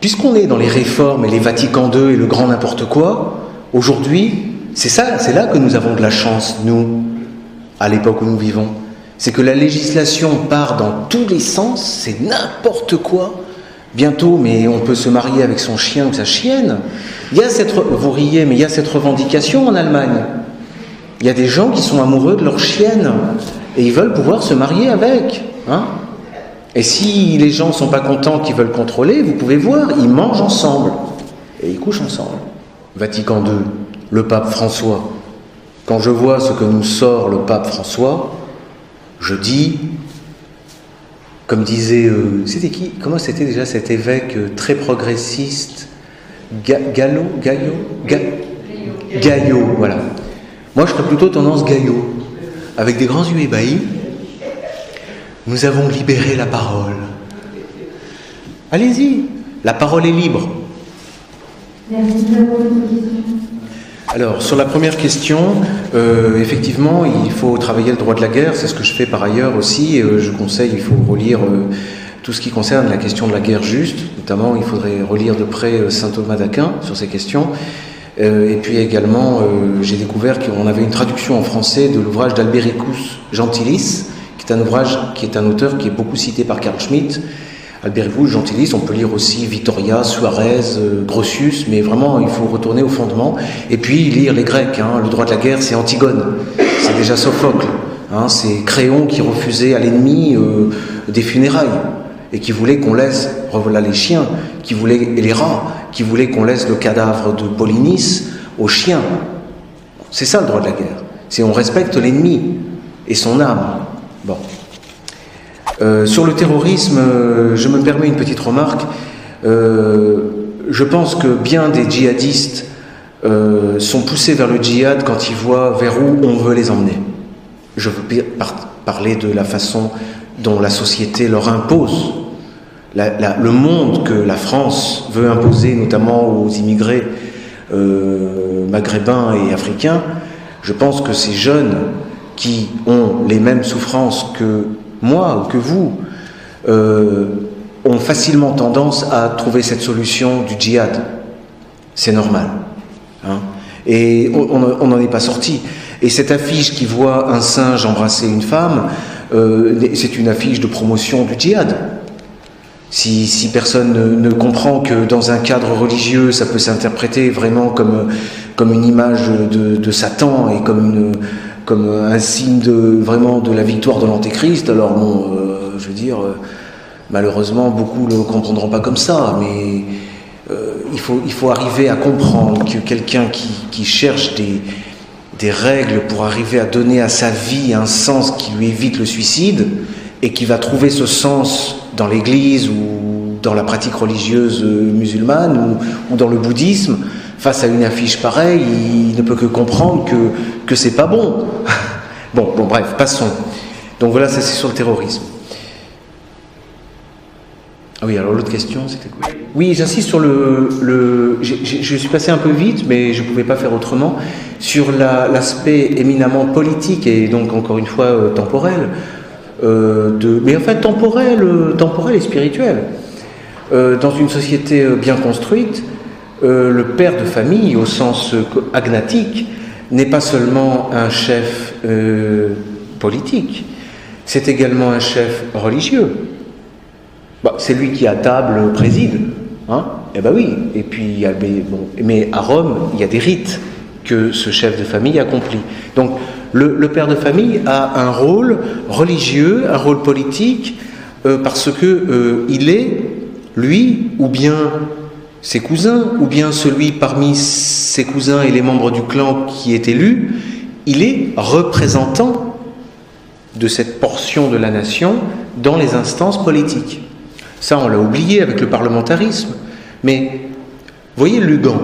puisqu'on est dans les réformes et les Vatican II et le grand n'importe quoi, aujourd'hui, c'est ça, c'est là que nous avons de la chance, nous, à l'époque où nous vivons. C'est que la législation part dans tous les sens, c'est n'importe quoi. Bientôt, mais on peut se marier avec son chien ou sa chienne. Il y a cette, vous riez, mais il y a cette revendication en Allemagne. Il y a des gens qui sont amoureux de leur chienne et ils veulent pouvoir se marier avec. Hein et si les gens ne sont pas contents, qu'ils veulent contrôler, vous pouvez voir, ils mangent ensemble et ils couchent ensemble. Vatican II, le pape François. Quand je vois ce que nous sort le pape François, je dis, comme disait, euh, c'était qui Comment c'était déjà cet évêque euh, très progressiste Gallo Gaillot Gaillot, voilà. Moi, je ferais plutôt tendance Gaillot, avec des grands yeux ébahis. Nous avons libéré la parole. Allez-y, la parole est libre. Merci alors, sur la première question, euh, effectivement, il faut travailler le droit de la guerre, c'est ce que je fais par ailleurs aussi. Euh, je conseille, il faut relire euh, tout ce qui concerne la question de la guerre juste, notamment il faudrait relire de près saint Thomas d'Aquin sur ces questions. et puis également, j'ai découvert qu'on avait une traduction en français de l'ouvrage d'Albericus Gentilis, qui est un ouvrage qui est un auteur qui est beaucoup cité par Carl Schmitt, Alberic Gentilis, on peut lire aussi Vittoria, Suarez, euh, Grotius, mais vraiment il faut retourner au fondement. Et puis lire les Grecs, hein. le droit de la guerre c'est Antigone, c'est déjà Sophocle, hein. c'est Créon qui refusait à l'ennemi euh, des funérailles et qui voulait qu'on laisse, revoilà les chiens, qui voulait, et les rats, qui voulaient qu'on laisse le cadavre de Polynice aux chiens. C'est ça le droit de la guerre, c'est on respecte l'ennemi et son âme. Bon. Euh, sur le terrorisme, euh, je me permets une petite remarque. Euh, je pense que bien des djihadistes sont poussés vers le djihad quand ils voient vers où on veut les emmener. Je veux parler de la façon dont la société leur impose, le monde que la France veut imposer, notamment aux immigrés maghrébins et africains. Je pense que ces jeunes qui ont les mêmes souffrances que moi ou que vous, euh, ont facilement tendance à trouver cette solution du djihad. C'est normal. Hein. Et on n'en est pas sorti. Et cette affiche qui voit un singe embrasser une femme, euh, c'est une affiche de promotion du djihad. Si, personne ne, comprend que dans un cadre religieux, ça peut s'interpréter vraiment comme, une image de Satan et comme une, comme un signe de, vraiment de la victoire de l'Antéchrist. Alors bon, euh, je veux dire, euh, malheureusement, beaucoup ne le comprendront pas comme ça, mais euh, il, faut, il faut arriver à comprendre que quelqu'un qui, cherche des, des règles pour arriver à donner à sa vie un sens qui lui évite le suicide, et qui va trouver ce sens dans l'Église ou dans la pratique religieuse musulmane ou dans le bouddhisme, face à une affiche pareille, il ne peut que comprendre que, que c'est pas bon. bon, bon, bref, passons. Donc voilà, ça c'est sur le terrorisme. Ah oui, alors l'autre question, c'était quoi? Oui, j'insiste sur le. le je suis passé un peu vite, mais je ne pouvais pas faire autrement, sur l'aspect éminemment politique et donc encore une fois euh, temporel, euh, de, mais en fait temporel, euh, temporel et spirituel. dans une société bien construite, euh, le père de famille, au sens agnatique, n'est pas seulement un chef euh, politique, c'est également un chef religieux. Bah, c'est lui qui à table préside. Hein eh bien oui, et puis mais à Rome, il y a des rites que ce chef de famille accomplit. Donc le, père de famille a un rôle religieux, un rôle politique, euh, parce que il est, lui, ou bien ses cousins, ou bien celui parmi ses cousins et les membres du clan qui est élu, il est représentant de cette portion de la nation dans les instances politiques. Ça, on l'a oublié avec le parlementarisme. Mais voyez Lugan.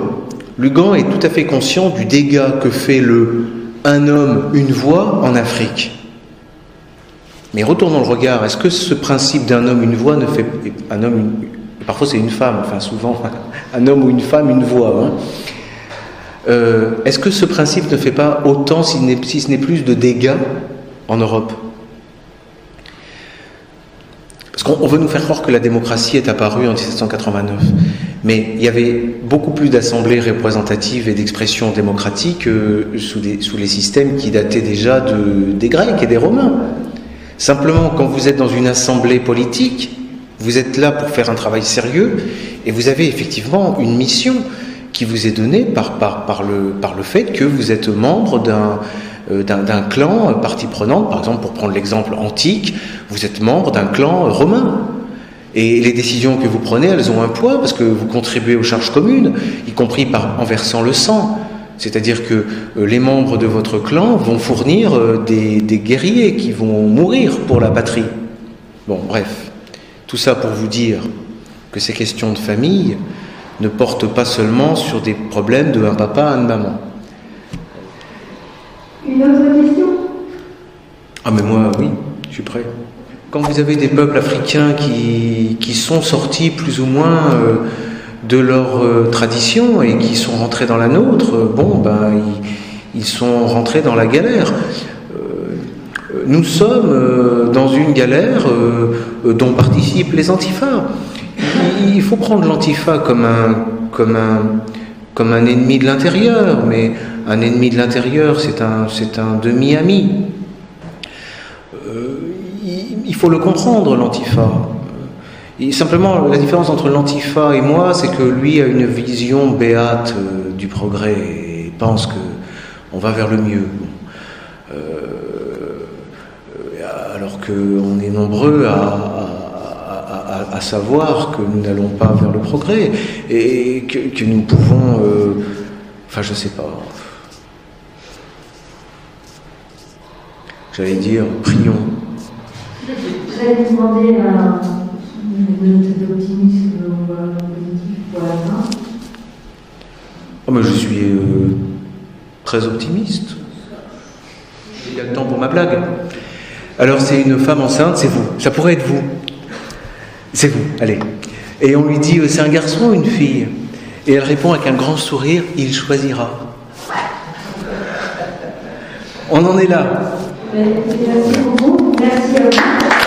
Lugan est tout à fait conscient du dégât que fait le un homme, une voix en Afrique. Mais retournons le regard. Est-ce que ce principe d'un homme, une voix ne fait. Un homme, parfois c'est une femme, enfin souvent, un homme ou une femme, une voix. Hein. Euh, est-ce que ce principe ne fait pas autant, si, ce n'est plus, de dégâts en Europe? Parce qu'on veut nous faire croire que la démocratie est apparue en 1789. Mais il y avait beaucoup plus d'assemblées représentatives et d'expressions démocratiques sous, sous, les systèmes qui dataient déjà de, des Grecs et des Romains. Simplement, quand vous êtes dans une assemblée politique, vous êtes là pour faire un travail sérieux et vous avez effectivement une mission qui vous est donnée par, par, par, le, par le fait que vous êtes membre d'un euh, d'un clan, partie prenante, par exemple pour prendre l'exemple antique, vous êtes membre d'un clan romain. Et les décisions que vous prenez, elles ont un poids parce que vous contribuez aux charges communes, y compris par, en versant le sang. C'est-à-dire que euh, les membres de votre clan vont fournir euh, des, des, guerriers qui vont mourir pour la patrie. Bon, bref, tout ça pour vous dire que ces questions de famille ne portent pas seulement sur des problèmes de un papa, une maman. Une autre question? Ah mais moi, oui, je suis prêt. Quand vous avez des peuples africains qui, qui sont sortis plus ou moins euh, de leur euh, tradition et qui sont rentrés dans la nôtre, bon, ben, ils, ils sont rentrés dans la galère. Euh, nous sommes dans une galère dont participent les antifas. Il faut prendre l'antifa comme un, comme, un, comme un ennemi de l'intérieur, mais un ennemi de l'intérieur, c'est un, un demi-ami il faut le comprendre, l'antifa. simplement, la différence entre l'antifa et moi, c'est que lui a une vision béate euh, du progrès et pense que on va vers le mieux. Euh, qu'on est nombreux à, savoir que nous n'allons pas vers le progrès et que, nous pouvons. Euh, enfin, je sais pas. J'allais dire, prions. J'allais vous demander un note d'optimisme positif pour la fin. Oh, mais je suis euh, très optimiste. Il y a le temps pour ma blague. Alors c'est une femme enceinte, c'est vous. Ça pourrait être vous. C'est vous, allez. Et on lui dit, euh, c'est un garçon ou une fille? Et elle répond avec un grand sourire, il choisira. On en est là. Merci beaucoup. Merci à vous.